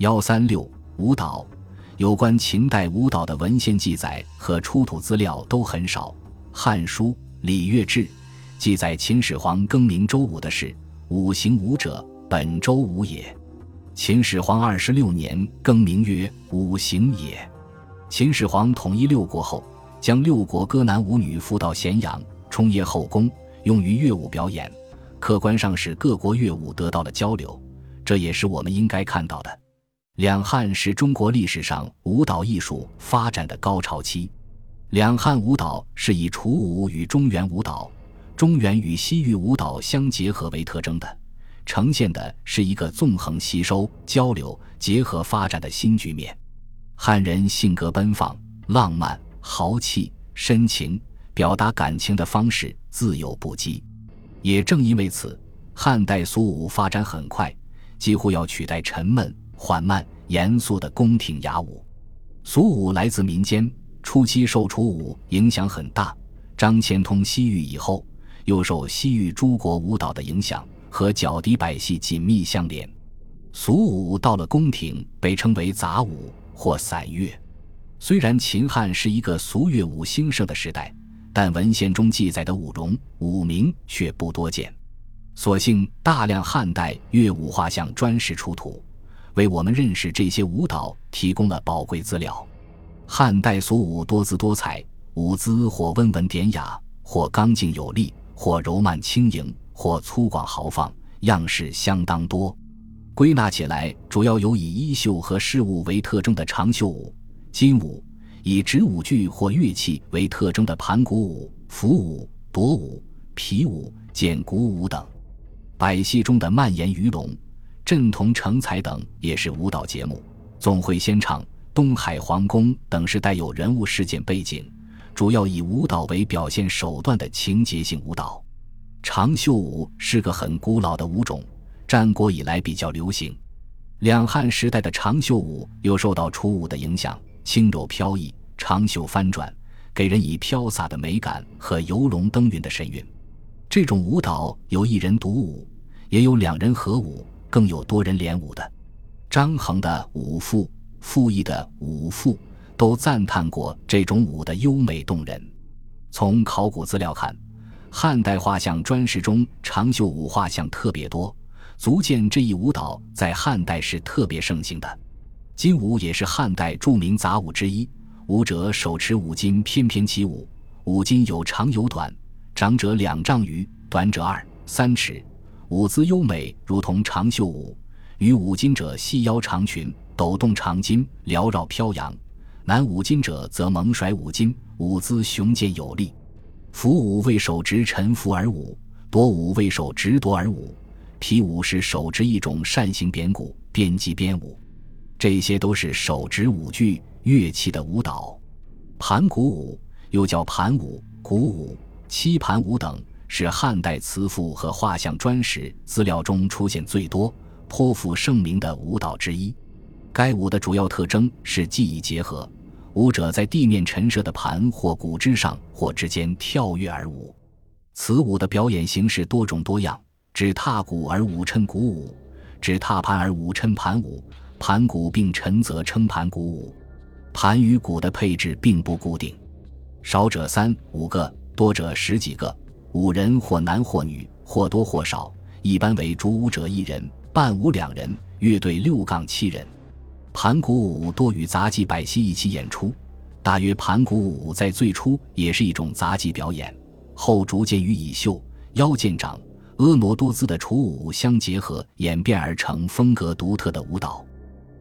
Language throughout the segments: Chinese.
幺三六舞蹈，有关秦代舞蹈的文献记载和出土资料都很少，《汉书·礼乐志》记载秦始皇更名周武的事“五行舞者，本周武也”。秦始皇二十六年更名曰“五行也”。秦始皇统一六国后，将六国歌男舞女扶到咸阳，充业后宫，用于乐舞表演。客观上使各国乐舞得到了交流，这也是我们应该看到的。两汉是中国历史上舞蹈艺术发展的高潮期。两汉舞蹈是以楚舞与中原舞蹈、中原与西域舞蹈相结合为特征的，呈现的是一个纵横吸收、交流、结合发展的新局面。汉人性格奔放、浪漫、豪气、深情，表达感情的方式自由不羁。也正因为此，汉代俗舞发展很快，几乎要取代沉闷、缓慢、严肃的宫廷雅舞。俗舞来自民间，初期受楚舞影响很大。张骞通西域以后，又受西域诸国舞蹈的影响，和角笛百戏紧密相连。俗舞到了宫廷，被称为杂舞。或散乐，虽然秦汉是一个俗乐舞兴盛的时代，但文献中记载的舞容、舞名却不多见。所幸大量汉代乐舞画像砖石出土，为我们认识这些舞蹈提供了宝贵资料。汉代俗舞多姿多彩，舞姿或温文典雅，或刚劲有力，或柔曼轻盈，或粗犷豪放，样式相当多。归纳起来，主要有以衣袖和饰物为特征的长袖舞、金舞；以指舞具或乐器为特征的盘鼓舞、浮舞、铎舞、皮舞、剑鼓舞等。百戏中的蔓延鱼龙、阵同成才等也是舞蹈节目。总会先唱、东海皇宫等是带有人物事件背景，主要以舞蹈为表现手段的情节性舞蹈。长袖舞是个很古老的舞种。战国以来比较流行，两汉时代的长袖舞又受到楚舞的影响，轻柔飘逸，长袖翻转，给人以飘洒的美感和游龙登云的神韵。这种舞蹈有一人独舞，也有两人合舞，更有多人联舞的。张衡的《舞赋》、傅毅的《舞赋》都赞叹过这种舞的优美动人。从考古资料看，汉代画像砖石中长袖舞画像特别多。足见这一舞蹈在汉代是特别盛行的。金舞也是汉代著名杂舞之一，舞者手持五金翩翩起舞，五金有长有短，长者两丈余，短者二三尺，舞姿优美，如同长袖舞。与舞金者细腰长裙，抖动长巾，缭绕飘扬；男舞金者则猛甩舞金，舞姿雄健有力。伏舞为手执沉浮而舞，夺舞为手执夺而舞。皮舞是手执一种扇形扁鼓，边击边舞，这些都是手执舞具乐器的舞蹈。盘鼓舞又叫盘舞、鼓舞、七盘舞等，是汉代瓷赋和画像砖石资料中出现最多、颇负盛名的舞蹈之一。该舞的主要特征是技艺结合，舞者在地面陈设的盘或鼓之上或之间跳跃而舞。此舞的表演形式多种多样。指踏鼓而舞称鼓舞，指踏盘而舞称盘舞，盘鼓并陈则称盘鼓舞。盘与鼓的配置并不固定，少者三五个，多者十几个。五人或男或女，或多或少，一般为主舞者一人，伴舞两人，乐队六杠七人。盘鼓舞多与杂技百戏一起演出。大约盘鼓舞在最初也是一种杂技表演，后逐渐与以秀、腰间掌。婀娜多姿的楚舞相结合，演变而成风格独特的舞蹈。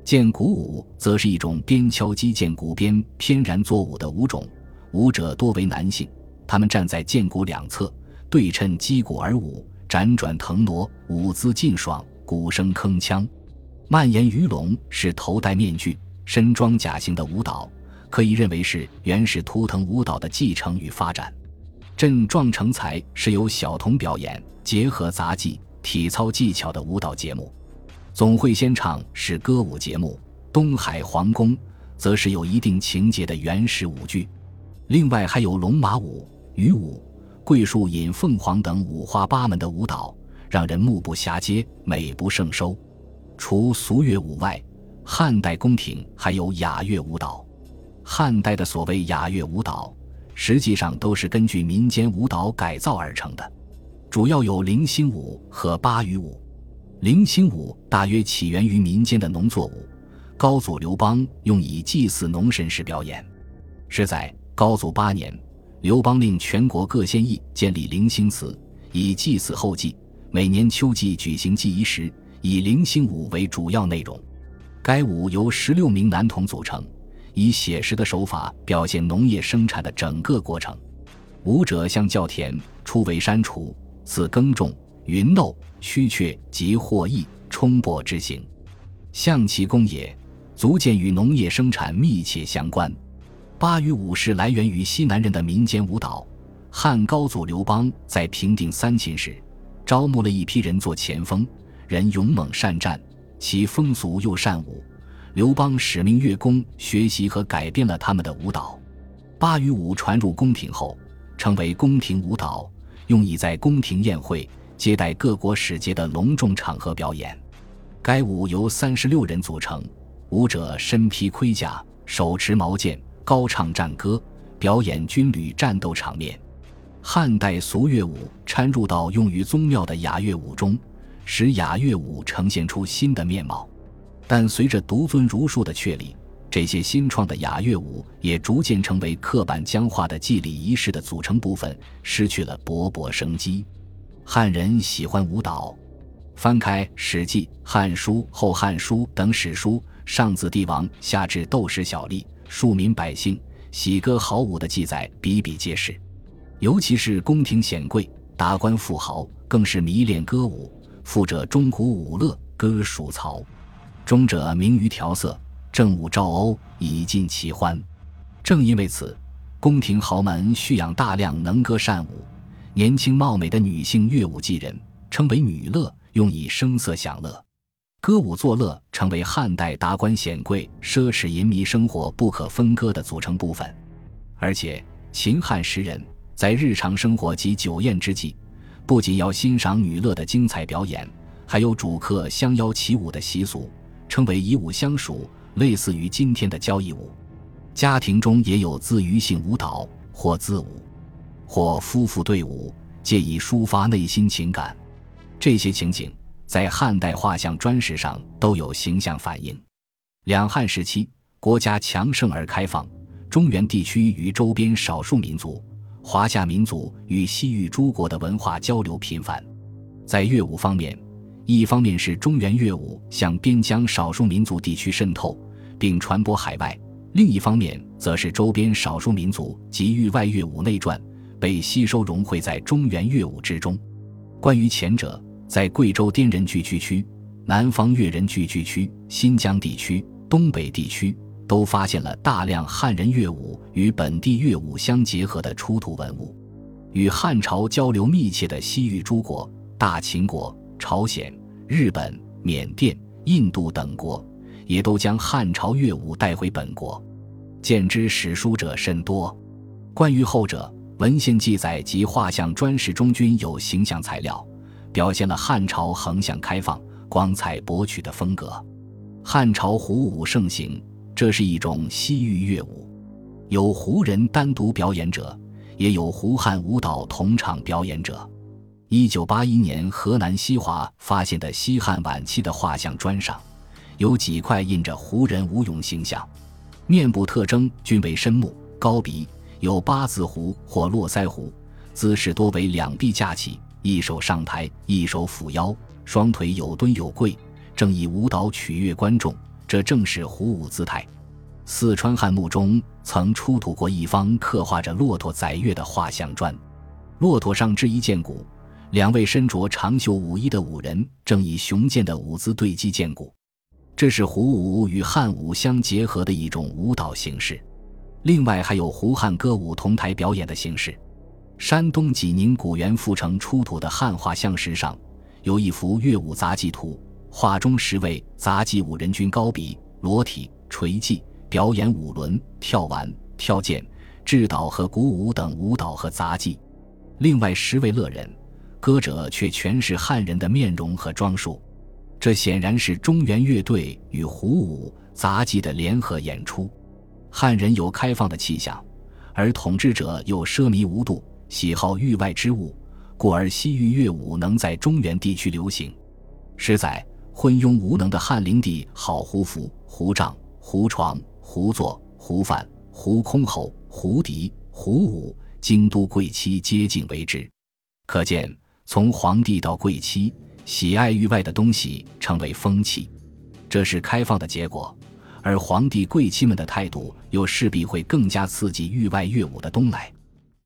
剑鼓舞则是一种边敲击剑鼓边翩然作舞的舞种，舞者多为男性，他们站在剑鼓两侧，对称击鼓而舞，辗转腾挪，舞姿劲爽，鼓声铿锵。蔓延鱼龙是头戴面具、身装甲型的舞蹈，可以认为是原始图腾舞蹈的继承与发展。阵状成才是由小童表演。结合杂技、体操技巧的舞蹈节目，总会先唱是歌舞节目。东海皇宫则是有一定情节的原始舞剧。另外还有龙马舞、鱼舞、桂树引凤凰等五花八门的舞蹈，让人目不暇接，美不胜收。除俗乐舞外，汉代宫廷还有雅乐舞蹈。汉代的所谓雅乐舞蹈，实际上都是根据民间舞蹈改造而成的，主要有零星舞和巴鱼舞。零星舞大约起源于民间的农作舞，高祖刘邦用以祭祀农神时表演。是在高祖八年，刘邦令全国各县邑建立灵星祠，以祭祀后祭。每年秋季举行祭仪时，以灵星舞为主要内容。该舞由十六名男童组成，以写实的手法表现农业生产的整个过程。舞者向教田，初为删除，次耕种。云耨、虚阙及获益、冲簸之行，象其功也，足见与农业生产密切相关。巴渝舞是来源于西南人的民间舞蹈。汉高祖刘邦在平定三秦时，招募了一批人做前锋，人勇猛善战，其风俗又善舞。刘邦使命乐工学习和改变了他们的舞蹈。巴渝舞传入宫廷后，成为宫廷舞蹈，用以在宫廷宴会。接待各国使节的隆重场合表演，该舞由三十六人组成，舞者身披盔甲，手持矛剑，高唱战歌，表演军旅战斗场面。汉代俗乐舞掺入到用于宗庙的雅乐舞中，使雅乐舞呈现出新的面貌。但随着独尊儒术的确立，这些新创的雅乐舞也逐渐成为刻板僵化的祭礼仪式的组成部分，失去了勃勃生机。汉人喜欢舞蹈，翻开《史记》《汉书》《后汉书》等史书，上自帝王，下至斗士小吏、庶民百姓，喜歌好舞的记载比比皆是。尤其是宫廷显贵、达官富豪，更是迷恋歌舞。富者钟鼓舞乐，歌属曹；中者明于调色，正舞赵欧，以尽其欢。正因为此，宫廷豪门蓄养大量能歌善舞。年轻貌美的女性乐舞伎人，称为女乐，用以声色享乐。歌舞作乐成为汉代达官显贵、奢侈淫靡生活不可分割的组成部分。而且，秦汉时人在日常生活及酒宴之际，不仅要欣赏女乐的精彩表演，还有主客相邀起舞的习俗，称为以舞相属，类似于今天的交谊舞。家庭中也有自娱性舞蹈或自舞。或夫妇对舞，借以抒发内心情感，这些情景在汉代画像砖石上都有形象反映。两汉时期，国家强盛而开放，中原地区与周边少数民族、华夏民族与西域诸国的文化交流频繁。在乐舞方面，一方面是中原乐舞向边疆少数民族地区渗透并传播海外，另一方面则是周边少数民族及域外乐舞内传。被吸收融汇在中原乐舞之中。关于前者，在贵州滇人聚居区、南方越人聚居区、新疆地区、东北地区，都发现了大量汉人乐舞与本地乐舞相结合的出土文物。与汉朝交流密切的西域诸国、大秦国、朝鲜、日本、缅甸、印度等国，也都将汉朝乐舞带回本国。见之史书者甚多。关于后者，文献记载及画像砖石中均有形象材料，表现了汉朝横向开放、光彩博取的风格。汉朝胡舞盛行，这是一种西域乐舞，有胡人单独表演者，也有胡汉舞蹈同场表演者。一九八一年，河南西华发现的西汉晚期的画像砖上，有几块印着胡人舞俑形象，面部特征均为深目、高鼻。有八字胡或络腮胡，姿势多为两臂架起，一手上抬，一手抚腰，双腿有蹲有跪，正以舞蹈取悦观众。这正是胡舞姿态。四川汉墓中曾出土过一方刻画着骆驼载乐的画像砖，骆驼上置一剑骨，两位身着长袖舞衣的舞人正以雄健的舞姿对击剑骨。这是胡舞与汉舞相结合的一种舞蹈形式。另外还有胡汉歌舞同台表演的形式。山东济宁古原阜城出土的汉画像石上，有一幅乐舞杂技图，画中十位杂技舞人均高鼻、裸体、垂髻，表演舞轮、跳丸、跳剑、制导和鼓舞等舞蹈和杂技。另外十位乐人，歌者却全是汉人的面容和装束。这显然是中原乐队与胡舞、杂技的联合演出。汉人有开放的气象，而统治者又奢靡无度，喜好域外之物，故而西域乐舞能在中原地区流行。实在昏庸无能的汉灵帝好胡服、胡帐、胡床、胡坐、胡饭、胡箜篌、胡笛、胡舞，京都贵戚皆敬为之。可见，从皇帝到贵戚，喜爱域外的东西成为风气，这是开放的结果。而皇帝贵戚们的态度，又势必会更加刺激域外乐舞的东来。